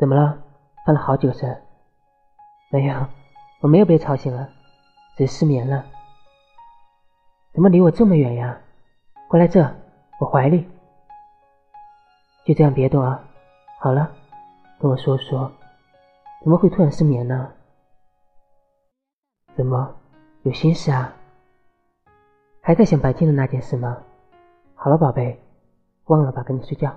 怎么了？翻了好几个身没有我没有被吵醒了只是失眠了。怎么离我这么远呀？过来这我怀里。就这样别动啊好了跟我说说怎么会突然失眠呢？怎么有心事啊？还在想白天的那件事吗？好了宝贝忘了吧赶紧睡觉。